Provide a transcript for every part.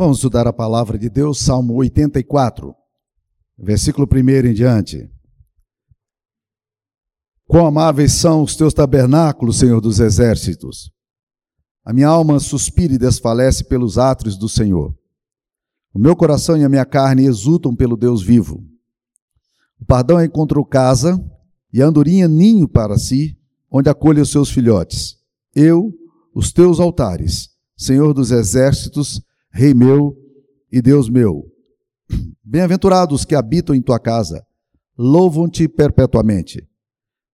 Vamos estudar a palavra de Deus, Salmo 84, versículo 1 em diante. Quão amáveis são os teus tabernáculos, Senhor dos exércitos. A minha alma suspira e desfalece pelos átrios do Senhor. O meu coração e a minha carne exultam pelo Deus vivo. O pardão encontrou casa e a andorinha ninho para si, onde acolhe os seus filhotes. Eu, os teus altares, Senhor dos exércitos, Rei meu e Deus meu. Bem-aventurados que habitam em tua casa, louvam-te perpetuamente.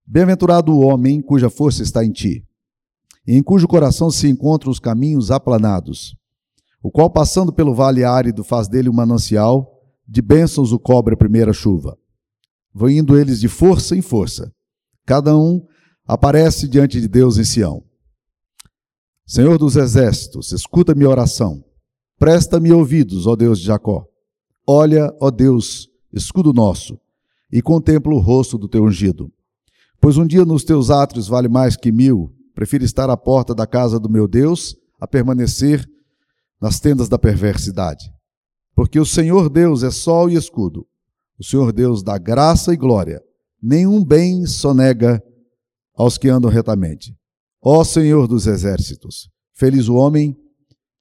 Bem-aventurado o homem cuja força está em ti, e em cujo coração se encontram os caminhos aplanados, o qual, passando pelo vale árido, faz dele um manancial, de bênçãos o cobre a primeira chuva. Vão indo eles de força em força, cada um aparece diante de Deus em Sião. Senhor dos exércitos, escuta minha oração. Presta-me ouvidos, ó Deus de Jacó. Olha, ó Deus, escudo nosso, e contempla o rosto do teu ungido. Pois um dia nos teus átrios vale mais que mil. Prefiro estar à porta da casa do meu Deus a permanecer nas tendas da perversidade. Porque o Senhor Deus é sol e escudo. O Senhor Deus dá graça e glória. Nenhum bem sonega aos que andam retamente. Ó Senhor dos exércitos, feliz o homem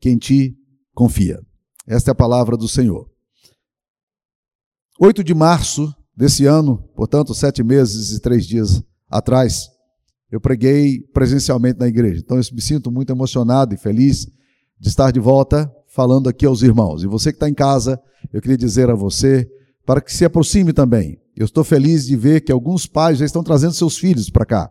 que em ti confia. Esta é a palavra do Senhor. 8 de março desse ano, portanto, sete meses e três dias atrás, eu preguei presencialmente na igreja. Então, eu me sinto muito emocionado e feliz de estar de volta falando aqui aos irmãos. E você que está em casa, eu queria dizer a você para que se aproxime também. Eu estou feliz de ver que alguns pais já estão trazendo seus filhos para cá.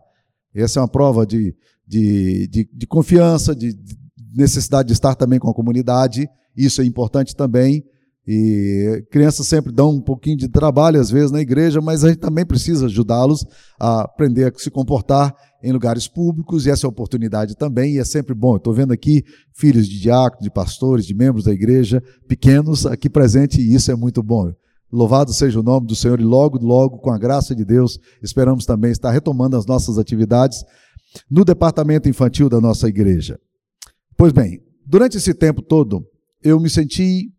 Essa é uma prova de, de, de, de confiança, de, de necessidade de estar também com a comunidade, isso é importante também. E crianças sempre dão um pouquinho de trabalho, às vezes, na igreja, mas a gente também precisa ajudá-los a aprender a se comportar em lugares públicos, e essa é a oportunidade também, e é sempre bom. Estou vendo aqui filhos de diáconos, de pastores, de membros da igreja, pequenos aqui presentes, e isso é muito bom. Louvado seja o nome do Senhor, e logo, logo, com a graça de Deus, esperamos também estar retomando as nossas atividades no departamento infantil da nossa igreja. Pois bem, durante esse tempo todo, eu me senti,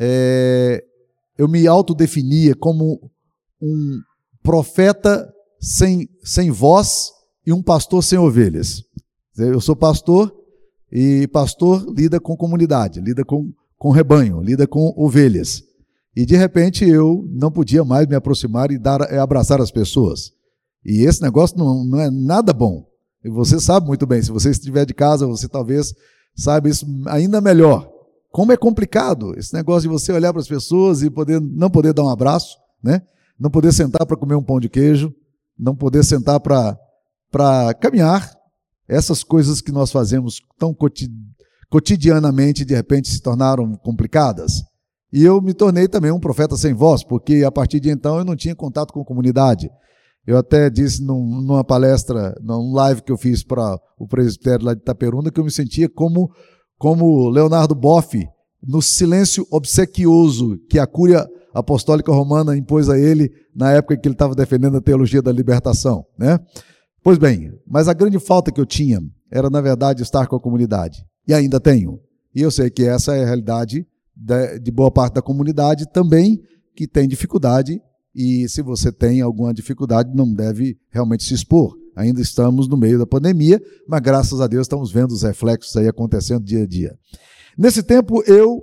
é, eu me autodefinia como um profeta sem, sem voz e um pastor sem ovelhas. Eu sou pastor e pastor lida com comunidade, lida com, com rebanho, lida com ovelhas. E de repente eu não podia mais me aproximar e dar, abraçar as pessoas. E esse negócio não, não é nada bom. E você sabe muito bem, se você estiver de casa, você talvez saiba isso ainda melhor. Como é complicado esse negócio de você olhar para as pessoas e poder não poder dar um abraço, né? Não poder sentar para comer um pão de queijo, não poder sentar para para caminhar. Essas coisas que nós fazemos tão cotidianamente de repente se tornaram complicadas. E eu me tornei também um profeta sem voz, porque a partir de então eu não tinha contato com a comunidade. Eu até disse num, numa palestra, num live que eu fiz para o presbitério lá de Itaperuna, que eu me sentia como, como Leonardo Boff, no silêncio obsequioso que a Cúria Apostólica Romana impôs a ele na época que ele estava defendendo a teologia da libertação. Né? Pois bem, mas a grande falta que eu tinha era, na verdade, estar com a comunidade. E ainda tenho. E eu sei que essa é a realidade de boa parte da comunidade também, que tem dificuldade e se você tem alguma dificuldade, não deve realmente se expor. Ainda estamos no meio da pandemia, mas graças a Deus estamos vendo os reflexos aí acontecendo dia a dia. Nesse tempo eu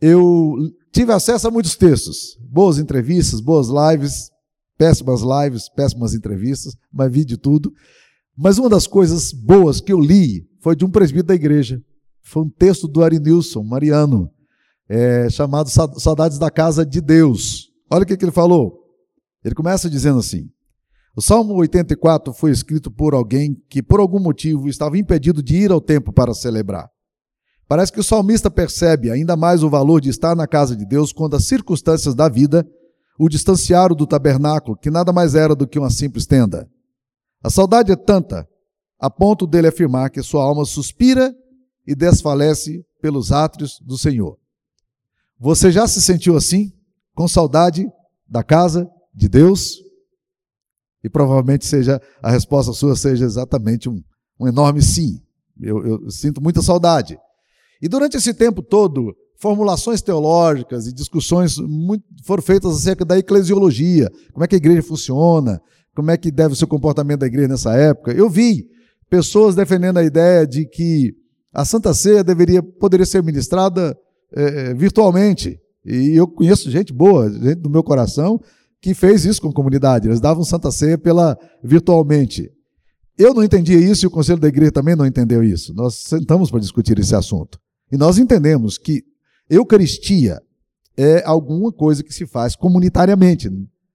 eu tive acesso a muitos textos, boas entrevistas, boas lives, péssimas lives, péssimas entrevistas, mas vi de tudo. Mas uma das coisas boas que eu li foi de um presbítero da igreja. Foi um texto do Arinilson Mariano, é, chamado Saudades da Casa de Deus. Olha o que, que ele falou. Ele começa dizendo assim: o Salmo 84 foi escrito por alguém que, por algum motivo, estava impedido de ir ao templo para celebrar. Parece que o salmista percebe ainda mais o valor de estar na casa de Deus quando as circunstâncias da vida o distanciaram do tabernáculo, que nada mais era do que uma simples tenda. A saudade é tanta, a ponto dele afirmar que sua alma suspira e desfalece pelos átrios do Senhor. Você já se sentiu assim? Com saudade da casa de Deus? E provavelmente seja a resposta sua seja exatamente um, um enorme sim. Eu, eu sinto muita saudade. E durante esse tempo todo formulações teológicas e discussões muito, foram feitas acerca da eclesiologia, como é que a igreja funciona, como é que deve o comportamento da igreja nessa época. Eu vi pessoas defendendo a ideia de que a Santa Ceia deveria, poderia ser ministrada é, virtualmente. E eu conheço gente boa, gente do meu coração, que fez isso com a comunidade. Eles davam Santa Ceia pela virtualmente. Eu não entendia isso e o conselho da igreja também não entendeu isso. Nós sentamos para discutir esse assunto. E nós entendemos que Eucaristia é alguma coisa que se faz comunitariamente.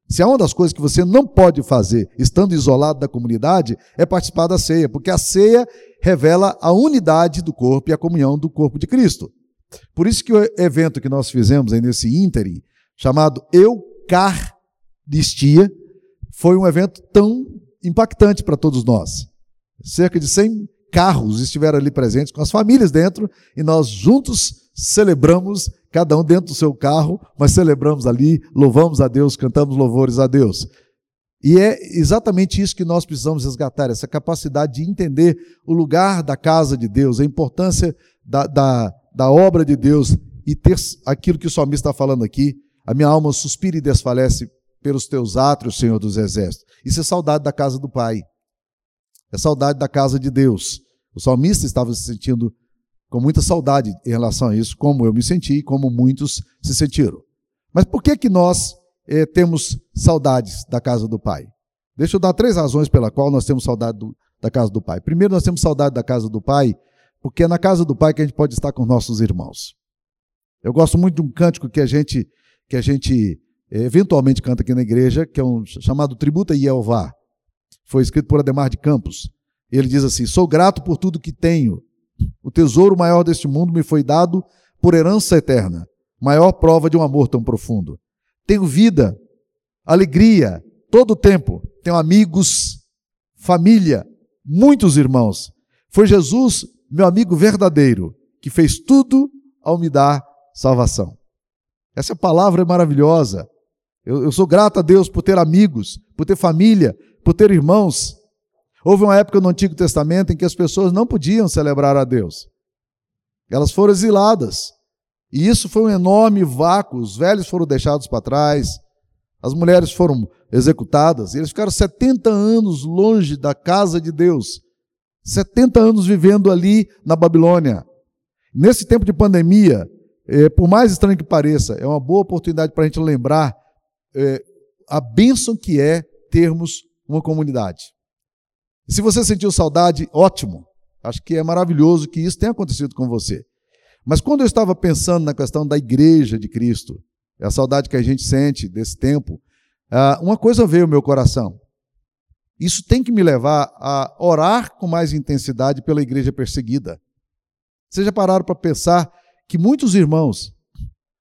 Se é uma das coisas que você não pode fazer estando isolado da comunidade, é participar da ceia, porque a ceia revela a unidade do corpo e a comunhão do corpo de Cristo. Por isso que o evento que nós fizemos aí nesse ínterim, chamado Eucaristia, foi um evento tão impactante para todos nós. Cerca de 100 carros estiveram ali presentes, com as famílias dentro, e nós juntos celebramos, cada um dentro do seu carro, mas celebramos ali, louvamos a Deus, cantamos louvores a Deus. E é exatamente isso que nós precisamos resgatar, essa capacidade de entender o lugar da casa de Deus, a importância da, da, da obra de Deus e ter aquilo que o salmista está falando aqui. A minha alma suspira e desfalece pelos teus átrios, Senhor dos Exércitos. Isso é saudade da casa do Pai. É saudade da casa de Deus. O salmista estava se sentindo com muita saudade em relação a isso, como eu me senti e como muitos se sentiram. Mas por que que nós eh, temos saudades da casa do Pai? Deixa eu dar três razões pela qual nós temos saudade do, da casa do Pai. Primeiro, nós temos saudade da casa do Pai, porque é na casa do Pai que a gente pode estar com nossos irmãos. Eu gosto muito de um cântico que a gente que a gente eventualmente canta aqui na igreja, que é um chamado Tributa Yehová. Foi escrito por Ademar de Campos. Ele diz assim: Sou grato por tudo que tenho. O tesouro maior deste mundo me foi dado por herança eterna, maior prova de um amor tão profundo. Tenho vida, alegria, todo o tempo. Tenho amigos, família, muitos irmãos. Foi Jesus, meu amigo verdadeiro, que fez tudo ao me dar salvação. Essa palavra é maravilhosa. Eu, eu sou grato a Deus por ter amigos, por ter família, por ter irmãos. Houve uma época no Antigo Testamento em que as pessoas não podiam celebrar a Deus. Elas foram exiladas. E isso foi um enorme vácuo. Os velhos foram deixados para trás, as mulheres foram executadas, e eles ficaram 70 anos longe da casa de Deus. 70 anos vivendo ali na Babilônia. Nesse tempo de pandemia, é, por mais estranho que pareça, é uma boa oportunidade para a gente lembrar é, a bênção que é termos uma comunidade. Se você sentiu saudade, ótimo. Acho que é maravilhoso que isso tenha acontecido com você. Mas quando eu estava pensando na questão da igreja de Cristo, a saudade que a gente sente desse tempo, ah, uma coisa veio ao meu coração. Isso tem que me levar a orar com mais intensidade pela igreja perseguida. Vocês já pararam para pensar que muitos irmãos,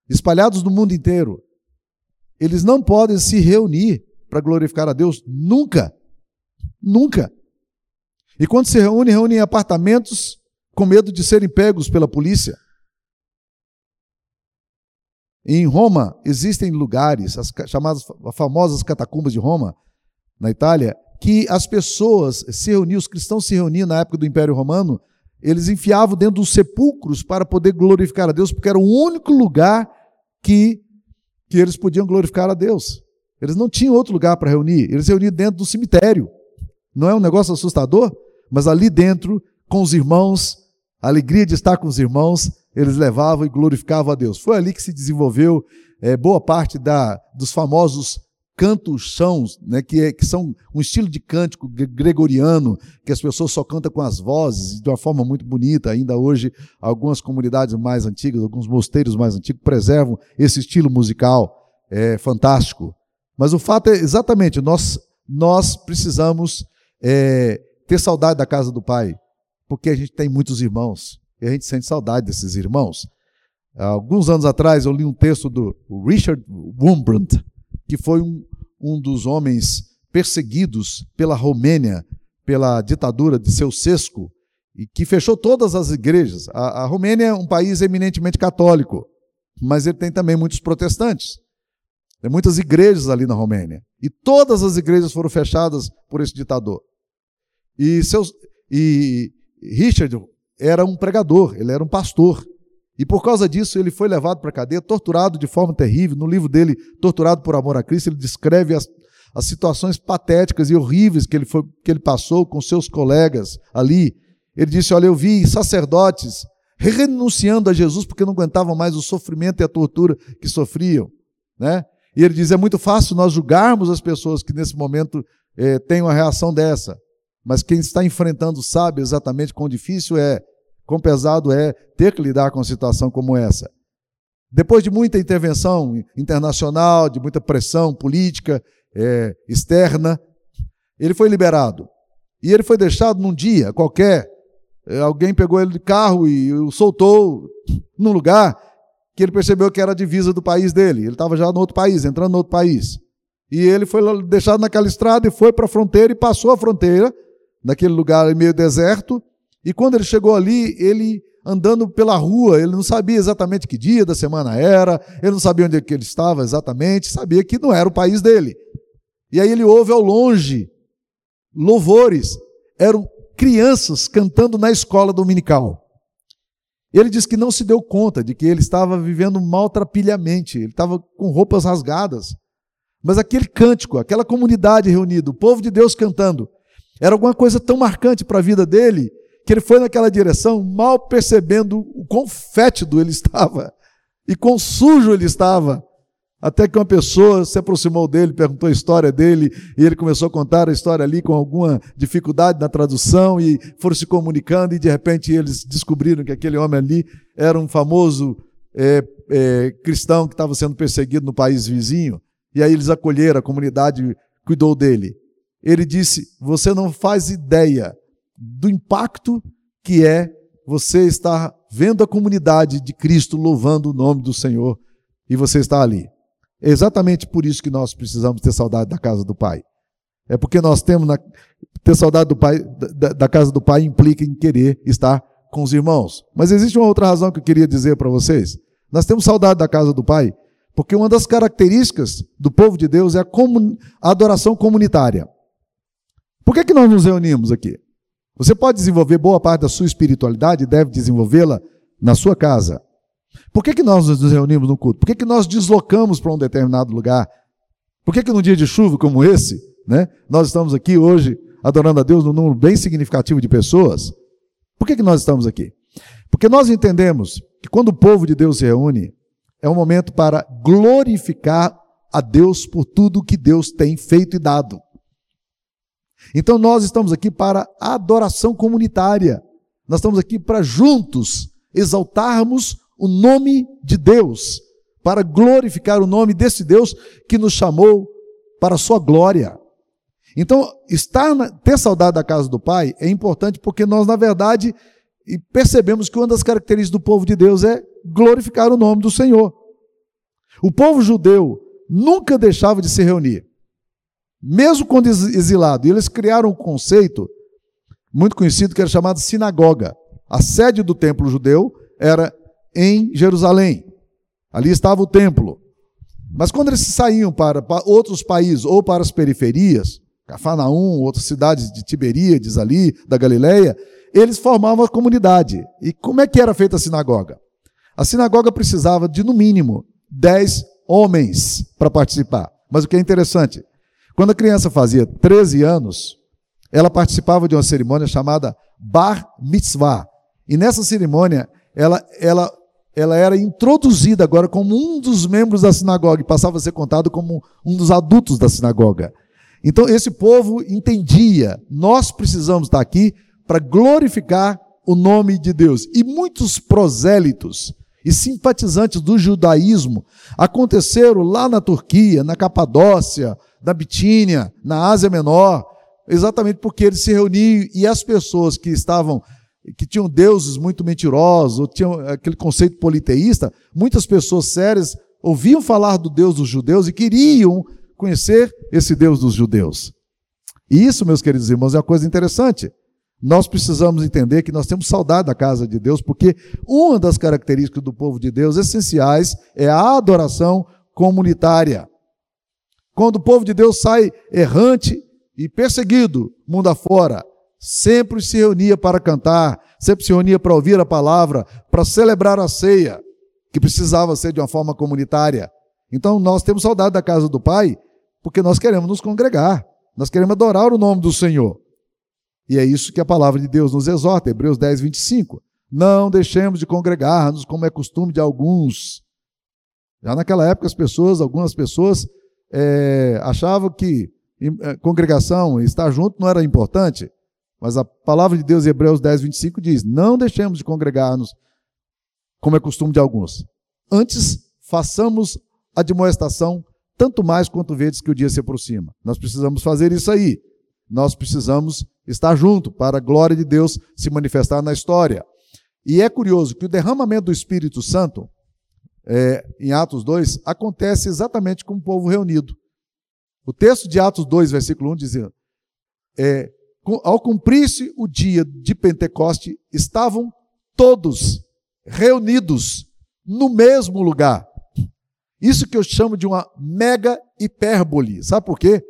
espalhados no mundo inteiro, eles não podem se reunir para glorificar a Deus nunca. Nunca. E quando se reúnem, reúnem em apartamentos com medo de serem pegos pela polícia. Em Roma existem lugares, as chamadas as famosas catacumbas de Roma, na Itália, que as pessoas se reuniam, os cristãos se reuniam na época do Império Romano, eles enfiavam dentro dos sepulcros para poder glorificar a Deus, porque era o único lugar que, que eles podiam glorificar a Deus. Eles não tinham outro lugar para reunir, eles reuniam dentro do cemitério. Não é um negócio assustador? Mas ali dentro, com os irmãos, a alegria de estar com os irmãos, eles levavam e glorificavam a Deus. Foi ali que se desenvolveu é, boa parte da, dos famosos cantos sãos, né, que, é, que são um estilo de cântico gregoriano, que as pessoas só cantam com as vozes, de uma forma muito bonita. Ainda hoje, algumas comunidades mais antigas, alguns mosteiros mais antigos, preservam esse estilo musical é, fantástico. Mas o fato é exatamente, nós, nós precisamos é, ter saudade da casa do Pai, porque a gente tem muitos irmãos e a gente sente saudade desses irmãos. Alguns anos atrás eu li um texto do Richard Wurmbrandt, que foi um, um dos homens perseguidos pela Romênia, pela ditadura de seu Sesco, e que fechou todas as igrejas. A, a Romênia é um país eminentemente católico, mas ele tem também muitos protestantes. Tem muitas igrejas ali na Romênia. E todas as igrejas foram fechadas por esse ditador. E, seus, e Richard era um pregador, ele era um pastor. E por causa disso, ele foi levado para a cadeia, torturado de forma terrível. No livro dele, Torturado por Amor a Cristo, ele descreve as, as situações patéticas e horríveis que ele, foi, que ele passou com seus colegas ali. Ele disse: Olha, eu vi sacerdotes renunciando a Jesus porque não aguentavam mais o sofrimento e a tortura que sofriam. Né? E ele diz: é muito fácil nós julgarmos as pessoas que nesse momento eh, têm uma reação dessa, mas quem está enfrentando sabe exatamente quão difícil é quão pesado é ter que lidar com uma situação como essa. Depois de muita intervenção internacional, de muita pressão política é, externa, ele foi liberado. E ele foi deixado num dia qualquer. É, alguém pegou ele de carro e o soltou num lugar que ele percebeu que era a divisa do país dele. Ele estava já no outro país, entrando no outro país. E ele foi deixado naquela estrada e foi para a fronteira e passou a fronteira, naquele lugar meio deserto, e quando ele chegou ali, ele andando pela rua, ele não sabia exatamente que dia da semana era, ele não sabia onde é que ele estava exatamente, sabia que não era o país dele. E aí ele ouve ao longe louvores, eram crianças cantando na escola dominical. Ele diz que não se deu conta de que ele estava vivendo maltrapilhamente, ele estava com roupas rasgadas. Mas aquele cântico, aquela comunidade reunida, o povo de Deus cantando, era alguma coisa tão marcante para a vida dele que ele foi naquela direção, mal percebendo o quão fétido ele estava e quão sujo ele estava. Até que uma pessoa se aproximou dele, perguntou a história dele, e ele começou a contar a história ali com alguma dificuldade na tradução, e foram se comunicando, e de repente eles descobriram que aquele homem ali era um famoso é, é, cristão que estava sendo perseguido no país vizinho, e aí eles acolheram, a comunidade cuidou dele. Ele disse: Você não faz ideia do impacto que é você estar vendo a comunidade de Cristo louvando o nome do Senhor e você está ali. É exatamente por isso que nós precisamos ter saudade da casa do Pai. É porque nós temos na, ter saudade do pai, da, da casa do Pai implica em querer estar com os irmãos. Mas existe uma outra razão que eu queria dizer para vocês. Nós temos saudade da casa do Pai porque uma das características do povo de Deus é a, comun, a adoração comunitária. Por que, que nós nos reunimos aqui? Você pode desenvolver boa parte da sua espiritualidade e deve desenvolvê-la na sua casa. Por que, que nós nos reunimos no culto? Por que, que nós deslocamos para um determinado lugar? Por que, que num dia de chuva como esse, né, nós estamos aqui hoje adorando a Deus num número bem significativo de pessoas? Por que, que nós estamos aqui? Porque nós entendemos que quando o povo de Deus se reúne, é um momento para glorificar a Deus por tudo que Deus tem feito e dado. Então nós estamos aqui para adoração comunitária. Nós estamos aqui para juntos exaltarmos o nome de Deus, para glorificar o nome desse Deus que nos chamou para a sua glória. Então, estar na, ter saudade da casa do Pai é importante porque nós, na verdade, percebemos que uma das características do povo de Deus é glorificar o nome do Senhor. O povo judeu nunca deixava de se reunir mesmo quando exilado. E eles criaram um conceito muito conhecido que era chamado sinagoga. A sede do templo judeu era em Jerusalém. Ali estava o templo. Mas quando eles saíam para, outros países ou para as periferias, Cafarnaum, outras cidades de Tiberíades ali, da Galileia, eles formavam a comunidade. E como é que era feita a sinagoga? A sinagoga precisava de, no mínimo, 10 homens para participar. Mas o que é interessante, quando a criança fazia 13 anos, ela participava de uma cerimônia chamada Bar Mitzvah. E nessa cerimônia, ela, ela, ela era introduzida agora como um dos membros da sinagoga e passava a ser contado como um dos adultos da sinagoga. Então, esse povo entendia, nós precisamos estar aqui para glorificar o nome de Deus. E muitos prosélitos e simpatizantes do judaísmo aconteceram lá na Turquia, na Capadócia, na Bitínia, na Ásia Menor, exatamente porque eles se reuniam e as pessoas que estavam que tinham deuses muito mentirosos, ou tinham aquele conceito politeísta, muitas pessoas sérias ouviam falar do Deus dos judeus e queriam conhecer esse Deus dos judeus. E isso, meus queridos irmãos, é uma coisa interessante. Nós precisamos entender que nós temos saudade da casa de Deus, porque uma das características do povo de Deus essenciais é a adoração comunitária. Quando o povo de Deus sai errante e perseguido mundo afora, sempre se reunia para cantar, sempre se reunia para ouvir a palavra, para celebrar a ceia, que precisava ser de uma forma comunitária. Então nós temos saudade da casa do Pai, porque nós queremos nos congregar, nós queremos adorar o nome do Senhor. E é isso que a palavra de Deus nos exorta, Hebreus 10, 25. Não deixemos de congregar-nos, como é costume de alguns. Já naquela época, as pessoas, algumas pessoas, é, achavam que é, congregação, estar junto não era importante. Mas a palavra de Deus Hebreus 10, 25 diz: Não deixemos de congregar-nos, como é costume de alguns. Antes, façamos a demoestação, tanto mais quanto vedes que o dia se aproxima. Nós precisamos fazer isso aí. Nós precisamos estar junto para a glória de Deus se manifestar na história. E é curioso que o derramamento do Espírito Santo, é, em Atos 2, acontece exatamente com o povo reunido. O texto de Atos 2, versículo 1 dizia: é, ao cumprir-se o dia de Pentecoste, estavam todos reunidos no mesmo lugar. Isso que eu chamo de uma mega hipérbole. Sabe por quê?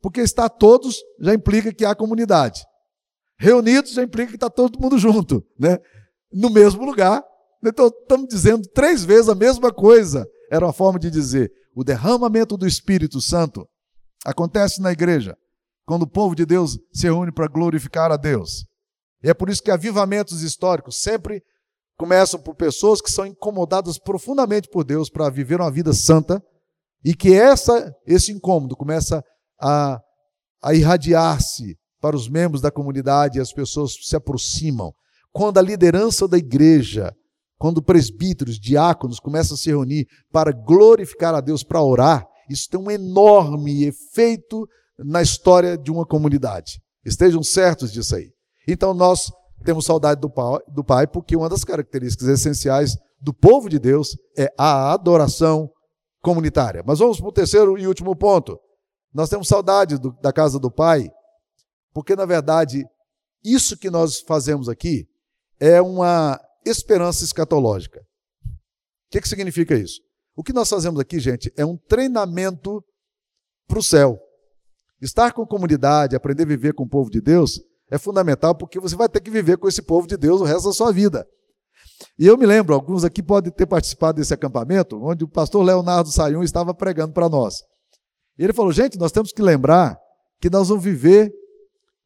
Porque estar todos já implica que há comunidade. Reunidos já implica que está todo mundo junto, né? no mesmo lugar. Então, estamos dizendo três vezes a mesma coisa. Era uma forma de dizer: o derramamento do Espírito Santo acontece na igreja quando o povo de Deus se reúne para glorificar a Deus. E é por isso que avivamentos históricos sempre começam por pessoas que são incomodadas profundamente por Deus para viver uma vida santa e que essa, esse incômodo começa a, a irradiar-se para os membros da comunidade as pessoas se aproximam. Quando a liderança da igreja, quando presbíteros, diáconos começam a se reunir para glorificar a Deus, para orar, isso tem um enorme efeito na história de uma comunidade. Estejam certos disso aí. Então nós temos saudade do pai, do pai, porque uma das características essenciais do povo de Deus é a adoração comunitária. Mas vamos para o terceiro e último ponto. Nós temos saudade do, da casa do Pai, porque, na verdade, isso que nós fazemos aqui é uma esperança escatológica. O que, que significa isso? O que nós fazemos aqui, gente, é um treinamento para o céu. Estar com a comunidade, aprender a viver com o povo de Deus, é fundamental porque você vai ter que viver com esse povo de Deus o resto da sua vida. E eu me lembro, alguns aqui podem ter participado desse acampamento, onde o pastor Leonardo Sayun estava pregando para nós. E ele falou: gente, nós temos que lembrar que nós vamos viver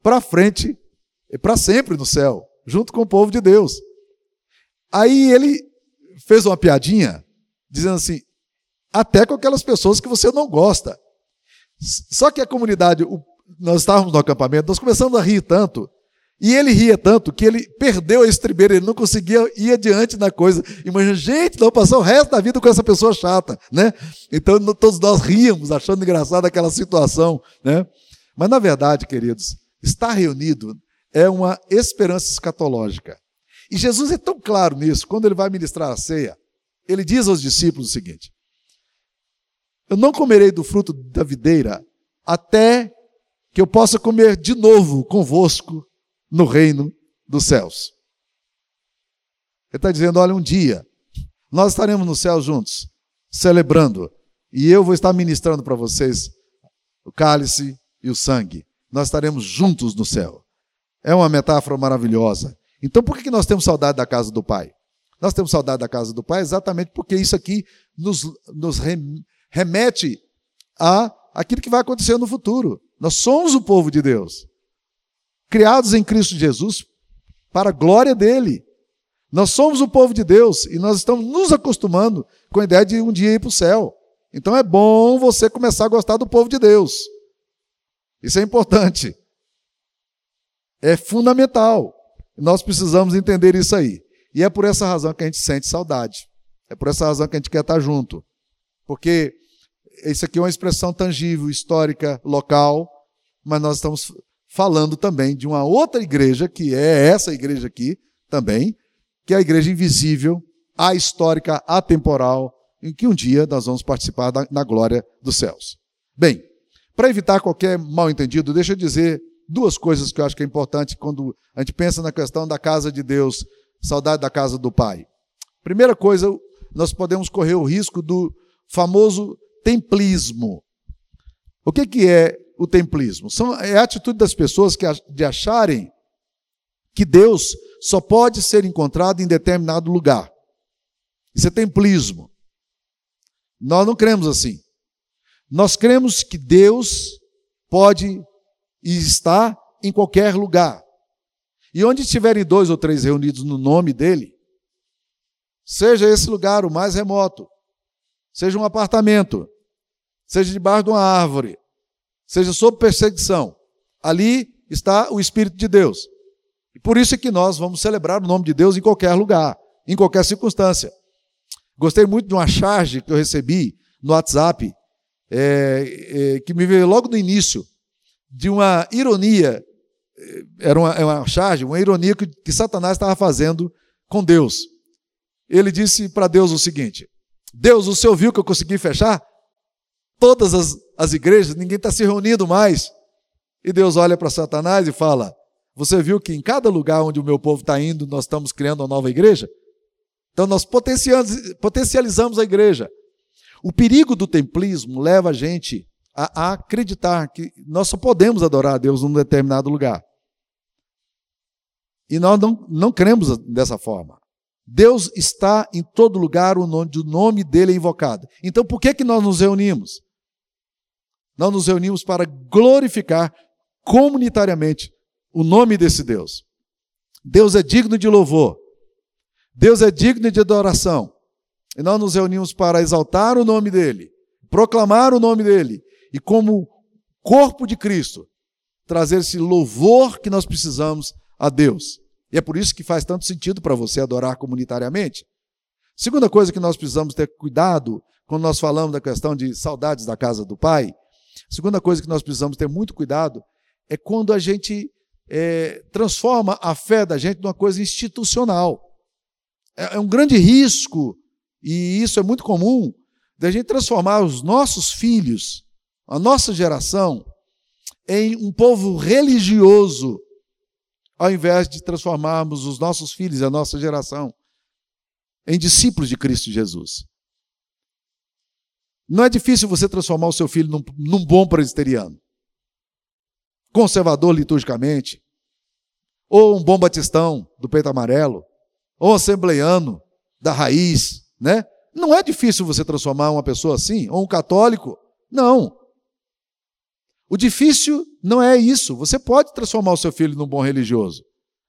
para frente, para sempre no céu, junto com o povo de Deus. Aí ele fez uma piadinha, dizendo assim: até com aquelas pessoas que você não gosta. Só que a comunidade, nós estávamos no acampamento, nós começamos a rir tanto e ele ria tanto que ele perdeu a estribeira, ele não conseguia ir adiante na coisa. Imagina, gente, não passou o resto da vida com essa pessoa chata, né? Então todos nós ríamos, achando engraçada aquela situação, né? Mas na verdade, queridos, estar reunido é uma esperança escatológica. E Jesus é tão claro nisso, quando ele vai ministrar a ceia, ele diz aos discípulos o seguinte: Eu não comerei do fruto da videira até que eu possa comer de novo convosco no reino dos céus. Ele está dizendo: olha, um dia nós estaremos no céu juntos, celebrando, e eu vou estar ministrando para vocês o cálice e o sangue. Nós estaremos juntos no céu. É uma metáfora maravilhosa. Então, por que nós temos saudade da casa do Pai? Nós temos saudade da casa do Pai exatamente porque isso aqui nos, nos remete a aquilo que vai acontecer no futuro. Nós somos o povo de Deus criados em Cristo Jesus para a glória dele. Nós somos o povo de Deus e nós estamos nos acostumando com a ideia de um dia ir para o céu. Então é bom você começar a gostar do povo de Deus. Isso é importante. É fundamental. Nós precisamos entender isso aí. E é por essa razão que a gente sente saudade. É por essa razão que a gente quer estar junto. Porque isso aqui é uma expressão tangível, histórica, local, mas nós estamos falando também de uma outra igreja, que é essa igreja aqui também, que é a igreja invisível, a histórica, atemporal, em que um dia nós vamos participar da, na glória dos céus. Bem, para evitar qualquer mal entendido, deixa eu dizer duas coisas que eu acho que é importante quando a gente pensa na questão da casa de Deus, saudade da casa do Pai. Primeira coisa, nós podemos correr o risco do famoso templismo. O que, que é o templismo. São, é a atitude das pessoas que, de acharem que Deus só pode ser encontrado em determinado lugar. Isso é templismo. Nós não cremos assim. Nós cremos que Deus pode e está em qualquer lugar. E onde estiverem dois ou três reunidos no nome dele, seja esse lugar o mais remoto, seja um apartamento, seja debaixo de uma árvore, seja sob perseguição, ali está o Espírito de Deus. E por isso é que nós vamos celebrar o nome de Deus em qualquer lugar, em qualquer circunstância. Gostei muito de uma charge que eu recebi no WhatsApp, é, é, que me veio logo no início, de uma ironia, é, era uma, é uma charge, uma ironia que, que Satanás estava fazendo com Deus. Ele disse para Deus o seguinte: Deus, o senhor viu que eu consegui fechar todas as, as igrejas, ninguém está se reunindo mais. E Deus olha para Satanás e fala: Você viu que em cada lugar onde o meu povo está indo, nós estamos criando uma nova igreja? Então nós potencializamos a igreja. O perigo do templismo leva a gente a, acreditar que nós só podemos adorar a Deus num determinado lugar. E nós não, não cremos dessa forma. Deus está em todo lugar onde o nome dele é invocado. Então por que, que nós nos reunimos? Nós nos reunimos para glorificar comunitariamente o nome desse Deus. Deus é digno de louvor. Deus é digno de adoração. E nós nos reunimos para exaltar o nome dele, proclamar o nome dele e, como corpo de Cristo, trazer esse louvor que nós precisamos a Deus. E é por isso que faz tanto sentido para você adorar comunitariamente. Segunda coisa que nós precisamos ter cuidado quando nós falamos da questão de saudades da casa do Pai. Segunda coisa que nós precisamos ter muito cuidado é quando a gente é, transforma a fé da gente numa coisa institucional. É, é um grande risco, e isso é muito comum, da gente transformar os nossos filhos, a nossa geração, em um povo religioso, ao invés de transformarmos os nossos filhos, a nossa geração, em discípulos de Cristo Jesus. Não é difícil você transformar o seu filho num, num bom presbiteriano, conservador liturgicamente, ou um bom batistão do peito amarelo, ou assembleiano da raiz, né? Não é difícil você transformar uma pessoa assim, ou um católico. Não. O difícil não é isso. Você pode transformar o seu filho num bom religioso.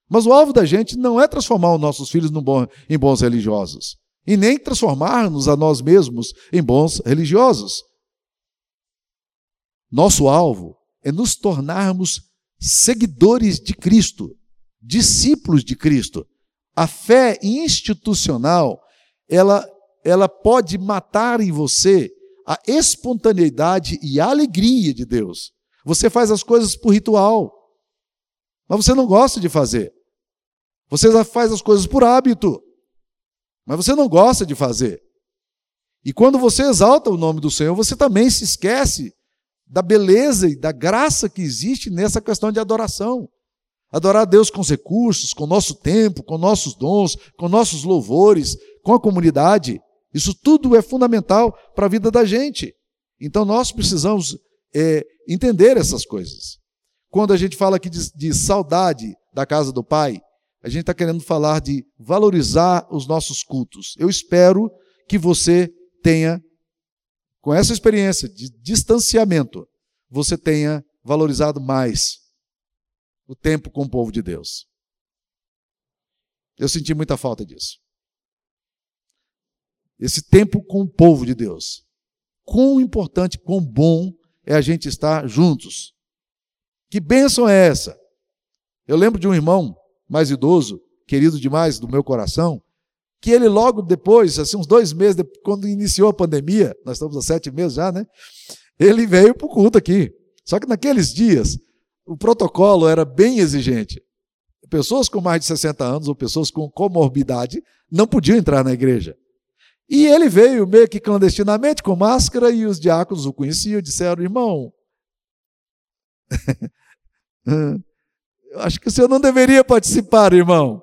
Mas o alvo da gente não é transformar os nossos filhos bom, em bons religiosos. E nem transformar-nos a nós mesmos em bons religiosos. Nosso alvo é nos tornarmos seguidores de Cristo, discípulos de Cristo. A fé institucional, ela, ela pode matar em você a espontaneidade e a alegria de Deus. Você faz as coisas por ritual, mas você não gosta de fazer. Você faz as coisas por hábito, mas você não gosta de fazer. E quando você exalta o nome do Senhor, você também se esquece da beleza e da graça que existe nessa questão de adoração. Adorar a Deus com os recursos, com o nosso tempo, com nossos dons, com nossos louvores, com a comunidade. Isso tudo é fundamental para a vida da gente. Então nós precisamos é, entender essas coisas. Quando a gente fala aqui de, de saudade da casa do Pai, a gente está querendo falar de valorizar os nossos cultos. Eu espero que você tenha, com essa experiência de distanciamento, você tenha valorizado mais o tempo com o povo de Deus. Eu senti muita falta disso. Esse tempo com o povo de Deus. Quão importante, quão bom é a gente estar juntos. Que bênção é essa? Eu lembro de um irmão mais idoso, querido demais do meu coração, que ele logo depois, assim, uns dois meses, depois, quando iniciou a pandemia, nós estamos há sete meses já, né? Ele veio para o culto aqui. Só que naqueles dias, o protocolo era bem exigente. Pessoas com mais de 60 anos ou pessoas com comorbidade não podiam entrar na igreja. E ele veio meio que clandestinamente com máscara e os diáconos o conheciam disseram: irmão, eu acho que o senhor não deveria participar, irmão.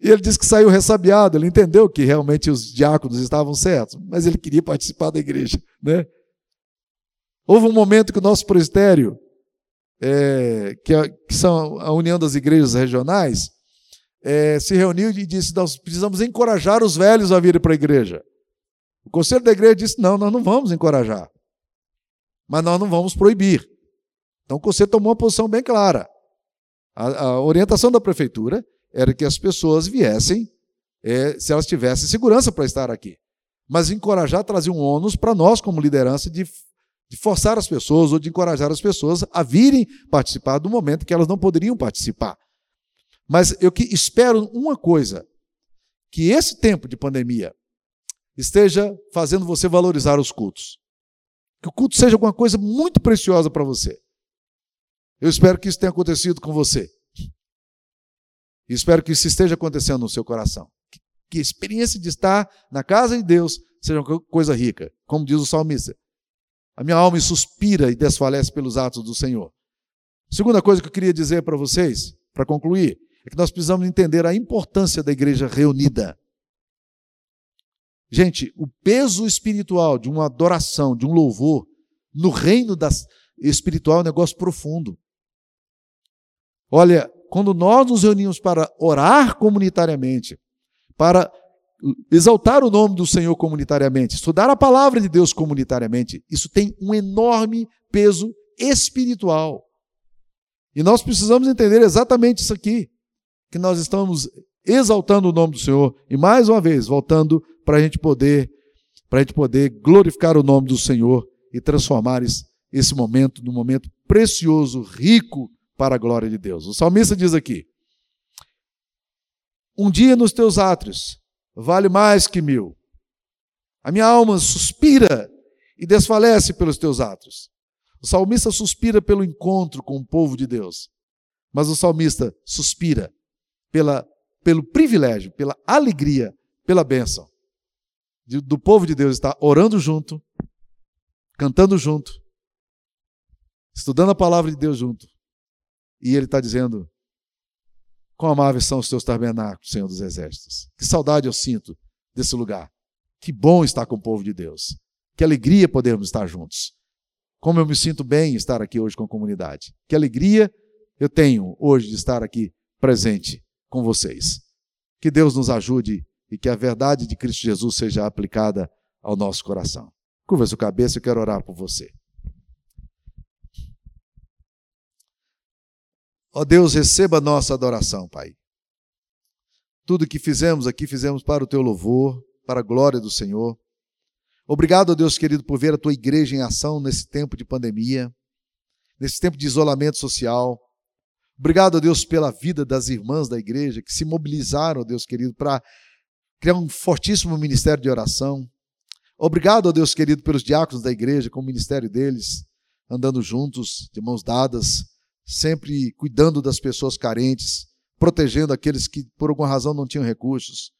E ele disse que saiu ressabiado, ele entendeu que realmente os diáconos estavam certos, mas ele queria participar da igreja, né? Houve um momento que o nosso presbitério é, que, a, que, são a União das Igrejas Regionais, é, se reuniu e disse: Nós precisamos encorajar os velhos a virem para a igreja. O conselho da igreja disse: Não, nós não vamos encorajar, mas nós não vamos proibir. Então o conselho tomou uma posição bem clara. A, a orientação da prefeitura era que as pessoas viessem é, se elas tivessem segurança para estar aqui. Mas encorajar trazia um ônus para nós, como liderança, de, de forçar as pessoas ou de encorajar as pessoas a virem participar do momento que elas não poderiam participar. Mas eu que espero uma coisa: que esse tempo de pandemia esteja fazendo você valorizar os cultos. Que o culto seja alguma coisa muito preciosa para você. Eu espero que isso tenha acontecido com você. E espero que isso esteja acontecendo no seu coração. Que a experiência de estar na casa de Deus seja uma coisa rica. Como diz o salmista. A minha alma suspira e desfalece pelos atos do Senhor. Segunda coisa que eu queria dizer para vocês, para concluir, é que nós precisamos entender a importância da igreja reunida. Gente, o peso espiritual de uma adoração, de um louvor, no reino das, espiritual é um negócio profundo. Olha, quando nós nos reunimos para orar comunitariamente, para exaltar o nome do Senhor comunitariamente, estudar a palavra de Deus comunitariamente, isso tem um enorme peso espiritual. E nós precisamos entender exatamente isso aqui que nós estamos exaltando o nome do Senhor e mais uma vez voltando para a gente poder para a gente poder glorificar o nome do Senhor e transformar esse momento num momento precioso, rico para a glória de Deus. O salmista diz aqui: Um dia nos teus átrios vale mais que mil. A minha alma suspira e desfalece pelos teus átrios. O salmista suspira pelo encontro com o povo de Deus, mas o salmista suspira pela, pelo privilégio, pela alegria, pela bênção de, do povo de Deus estar orando junto, cantando junto, estudando a palavra de Deus junto. E ele está dizendo: Quão amáveis são os teus tabernáculos, Senhor dos Exércitos. Que saudade eu sinto desse lugar. Que bom estar com o povo de Deus. Que alegria podermos estar juntos. Como eu me sinto bem estar aqui hoje com a comunidade. Que alegria eu tenho hoje de estar aqui presente com vocês. Que Deus nos ajude e que a verdade de Cristo Jesus seja aplicada ao nosso coração. Curva sua cabeça, eu quero orar por você. Ó Deus, receba nossa adoração, Pai. Tudo que fizemos aqui, fizemos para o teu louvor, para a glória do Senhor. Obrigado, Deus querido, por ver a tua igreja em ação nesse tempo de pandemia, nesse tempo de isolamento social. Obrigado, ó Deus, pela vida das irmãs da igreja que se mobilizaram, Deus querido, para criar um fortíssimo ministério de oração. Obrigado, ó Deus querido, pelos diáconos da igreja, com o ministério deles, andando juntos, de mãos dadas, sempre cuidando das pessoas carentes, protegendo aqueles que por alguma razão não tinham recursos.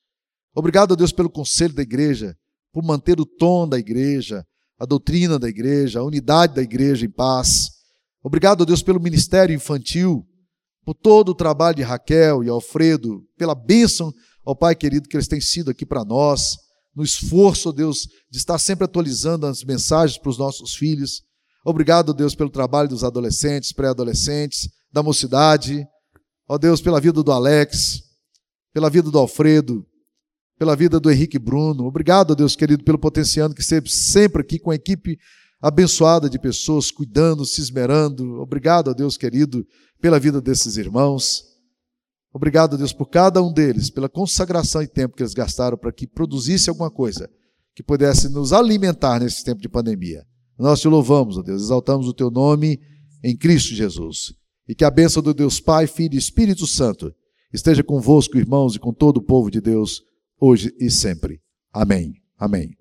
Obrigado, ó Deus, pelo conselho da igreja, por manter o tom da igreja, a doutrina da igreja, a unidade da igreja em paz. Obrigado, ó Deus, pelo ministério infantil, por todo o trabalho de Raquel e Alfredo, pela bênção, ó Pai querido, que eles têm sido aqui para nós, no esforço, ó Deus, de estar sempre atualizando as mensagens para os nossos filhos. Obrigado, Deus, pelo trabalho dos adolescentes, pré-adolescentes, da mocidade. Ó Deus, pela vida do Alex, pela vida do Alfredo, pela vida do Henrique Bruno. Obrigado, Deus querido, pelo potenciando que sempre, sempre aqui com a equipe abençoada de pessoas, cuidando, se esmerando. Obrigado, Deus querido, pela vida desses irmãos. Obrigado, Deus, por cada um deles, pela consagração e tempo que eles gastaram para que produzisse alguma coisa que pudesse nos alimentar nesse tempo de pandemia. Nós te louvamos, ó Deus, exaltamos o teu nome em Cristo Jesus. E que a bênção do Deus Pai, Filho e Espírito Santo esteja convosco, irmãos, e com todo o povo de Deus, hoje e sempre. Amém. Amém.